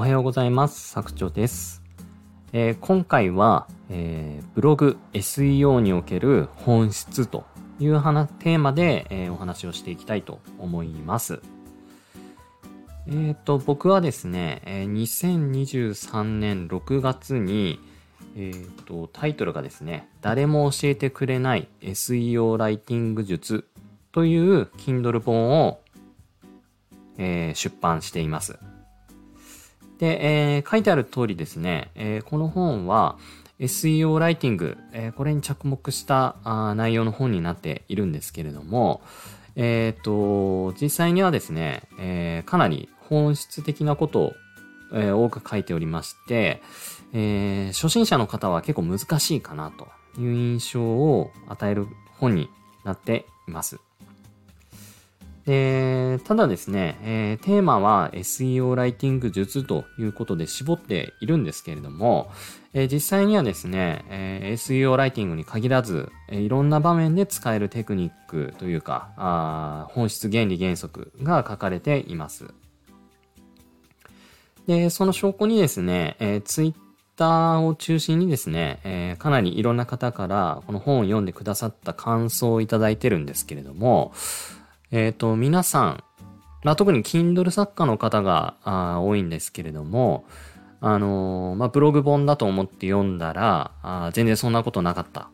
おはようございます。作長です。えー、今回は、えー、ブログ SEO における本質という話テーマで、えー、お話をしていきたいと思います。えっ、と、僕はですね、え2023年6月に、えーと、タイトルがですね、誰も教えてくれない SEO ライティング術という Kindle 本を、え、出版しています。で、えー、書いてある通りですね、えー、この本は SEO ライティング、えこれに着目したあ内容の本になっているんですけれども、えっ、と、実際にはですね、えかなり本質的なことを、え多く書いておりまして、えー、初心者の方は結構難しいかなという印象を与える本になっています。でただですね、えー、テーマは SEO ライティング術ということで絞っているんですけれども、えー、実際にはですね、えー、SEO ライティングに限らず、えいろんな場面で使えるテクニックというか、あ本質原理原則が書かれています。で、その証拠にですね、えー、ツイッターを中心にですね、えー、かなりいろんな方からこの本を読んでくださった感想をいただいてるんですけれども、えっ、ー、と、皆さん、まあ、特に Kindle 作家の方があ多いんですけれども、あのー、まあ、ブログ本だと思って読んだら、あ全然そんなことなかった。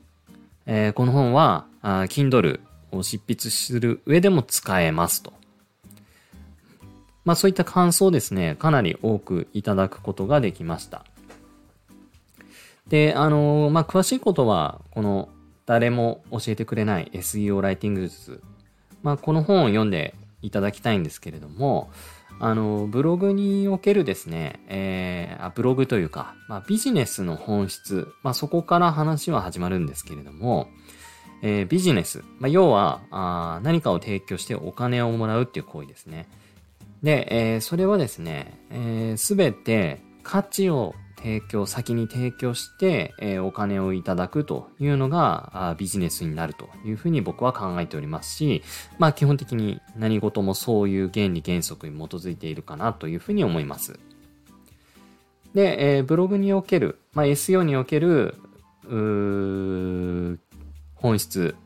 えー、この本は、あ Kindle を執筆する上でも使えますと。まあ、そういった感想をですね、かなり多くいただくことができました。で、あのー、まあ、詳しいことは、この、誰も教えてくれない SEO ライティング術。まあ、この本を読んでいただきたいんですけれども、あの、ブログにおけるですね、えー、ブログというか、まあ、ビジネスの本質、まあ、そこから話は始まるんですけれども、えー、ビジネス、まあ、要はあ何かを提供してお金をもらうっていう行為ですね。で、えー、それはですね、す、え、べ、て価値を提供、先に提供して、えー、お金をいただくというのがあビジネスになるというふうに僕は考えておりますし、まあ基本的に何事もそういう原理原則に基づいているかなというふうに思います。で、えー、ブログにおける、まあ、SEO における、本質、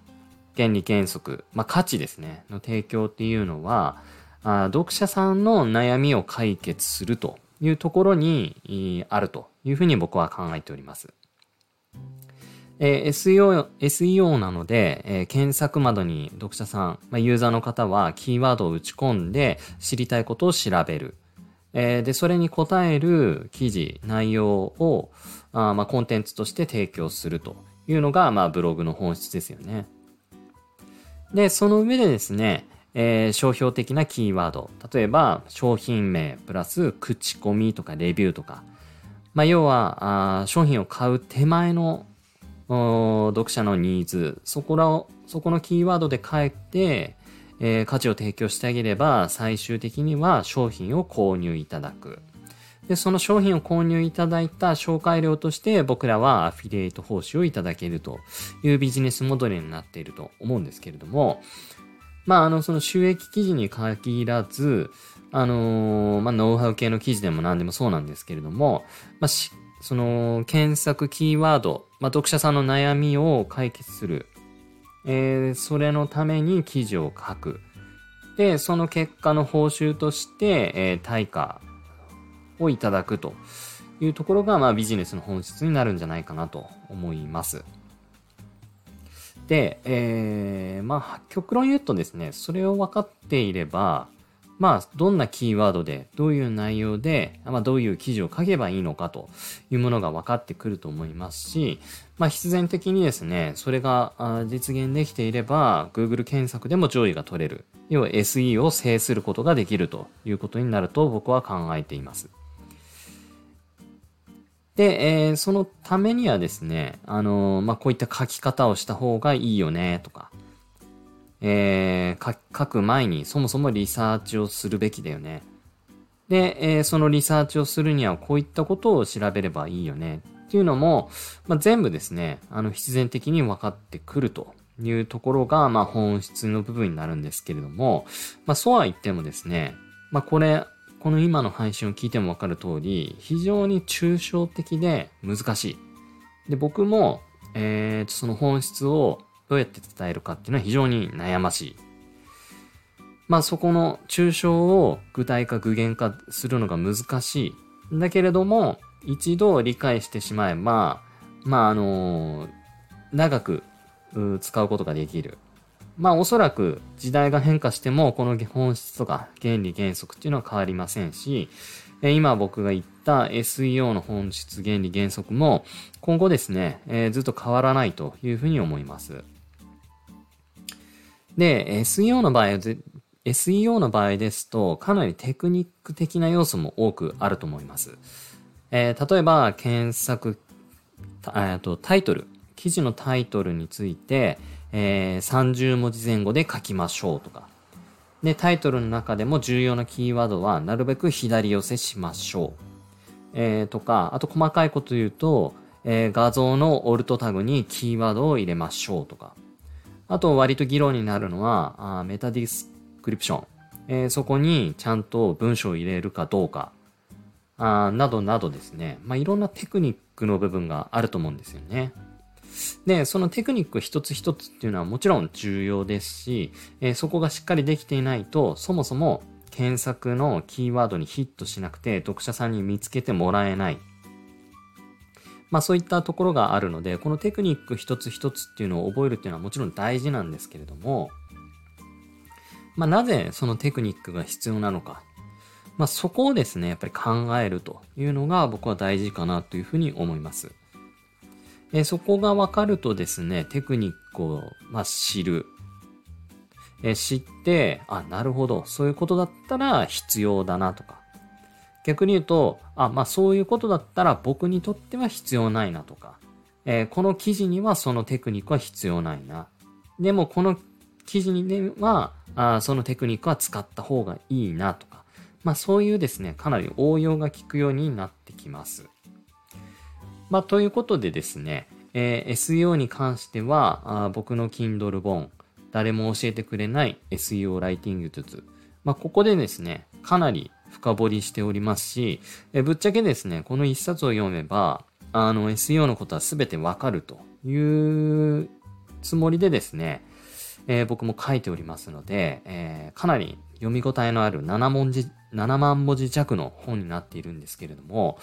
原理原則、まあ、価値ですね、の提供っていうのは、あ読者さんの悩みを解決するというところにあるというふうに僕は考えております。えー、SEO、SEO なので、えー、検索窓に読者さん、まあ、ユーザーの方はキーワードを打ち込んで知りたいことを調べる。えー、で、それに答える記事、内容を、あまあ、コンテンツとして提供するというのが、まあ、ブログの本質ですよね。で、その上でですね、えー、商標的なキーワード。例えば、商品名プラス口コミとかレビューとか。まあ、要はあ、商品を買う手前の読者のニーズ。そこらを、そこのキーワードで書いて、えー、価値を提供してあげれば、最終的には商品を購入いただく。で、その商品を購入いただいた紹介料として僕らはアフィリエイト報酬をいただけるというビジネスモデルになっていると思うんですけれども、まあ、あの、その収益記事に限らず、あのー、まあ、ノウハウ系の記事でも何でもそうなんですけれども、まあ、し、その、検索キーワード、まあ、読者さんの悩みを解決する。えー、それのために記事を書く。で、その結果の報酬として、えー、対価をいただくというところが、まあ、ビジネスの本質になるんじゃないかなと思います。で、えー、まあ、極論言うとですね、それを分かっていれば、まあ、どんなキーワードで、どういう内容で、まあ、どういう記事を書けばいいのかというものが分かってくると思いますし、まあ、必然的にですね、それが実現できていれば、Google 検索でも上位が取れる。要は SE を制することができるということになると僕は考えています。で、えー、そのためにはですね、あのー、まあ、こういった書き方をした方がいいよね、とか、えー、書く前にそもそもリサーチをするべきだよね。で、えー、そのリサーチをするにはこういったことを調べればいいよね。っていうのも、まあ、全部ですね、あの、必然的に分かってくるというところが、まあ、本質の部分になるんですけれども、まあ、そうは言ってもですね、まあ、これ、この今の配信を聞いてもわかる通り、非常に抽象的で難しい。で、僕も、えー、その本質をどうやって伝えるかっていうのは非常に悩ましい。まあそこの抽象を具体化具現化するのが難しい。だけれども、一度理解してしまえば、まああのー、長く使うことができる。まあおそらく時代が変化してもこの本質とか原理原則っていうのは変わりませんし、今僕が言った SEO の本質原理原則も今後ですね、えー、ずっと変わらないというふうに思います。で、SEO の場合、SEO の場合ですとかなりテクニック的な要素も多くあると思います。えー、例えば検索、とタイトル、記事のタイトルについて、えー、30文字前後で書きましょうとか。で、タイトルの中でも重要なキーワードはなるべく左寄せしましょう。えー、とか、あと細かいこと言うと、えー、画像の alt タグにキーワードを入れましょうとか。あと割と議論になるのは、あ meta description。えー、そこにちゃんと文章を入れるかどうか。あなどなどですね。まあ、いろんなテクニックの部分があると思うんですよね。で、そのテクニック一つ一つっていうのはもちろん重要ですし、えー、そこがしっかりできていないと、そもそも検索のキーワードにヒットしなくて、読者さんに見つけてもらえない。まあそういったところがあるので、このテクニック一つ一つっていうのを覚えるっていうのはもちろん大事なんですけれども、まあなぜそのテクニックが必要なのか。まあそこをですね、やっぱり考えるというのが僕は大事かなというふうに思います。えそこが分かるとですね、テクニックを、まあ、知る。え知って、あ、なるほど、そういうことだったら必要だなとか。逆に言うと、あ、まあそういうことだったら僕にとっては必要ないなとか。えー、この記事にはそのテクニックは必要ないな。でもこの記事にはあそのテクニックは使った方がいいなとか。まあそういうですね、かなり応用が効くようになってきます。まあ、ということでですね、えー、SEO に関しては、あ僕の Kindle 本、誰も教えてくれない SEO ライティング術。まあ、ここでですね、かなり深掘りしておりますし、えぶっちゃけですね、この一冊を読めば、あの SEO のことは全てわかるというつもりでですね、えー、僕も書いておりますので、えー、かなり読み応えのある7文字、7万文字弱の本になっているんですけれども、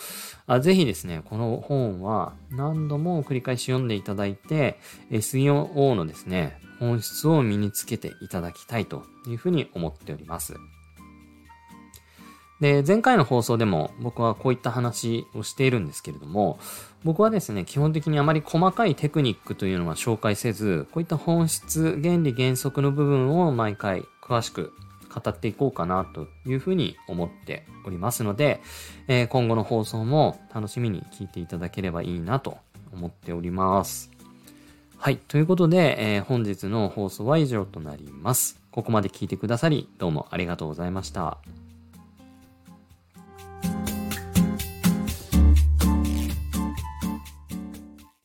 あぜひですね、この本は何度も繰り返し読んでいただいて、SEO のですね、本質を身につけていただきたいというふうに思っております。で、前回の放送でも僕はこういった話をしているんですけれども、僕はですね、基本的にあまり細かいテクニックというのは紹介せず、こういった本質、原理原則の部分を毎回詳しく語っていこうかなというふうに思っておりますので、えー、今後の放送も楽しみに聞いていただければいいなと思っております。はい。ということで、えー、本日の放送は以上となります。ここまで聞いてくださり、どうもありがとうございました。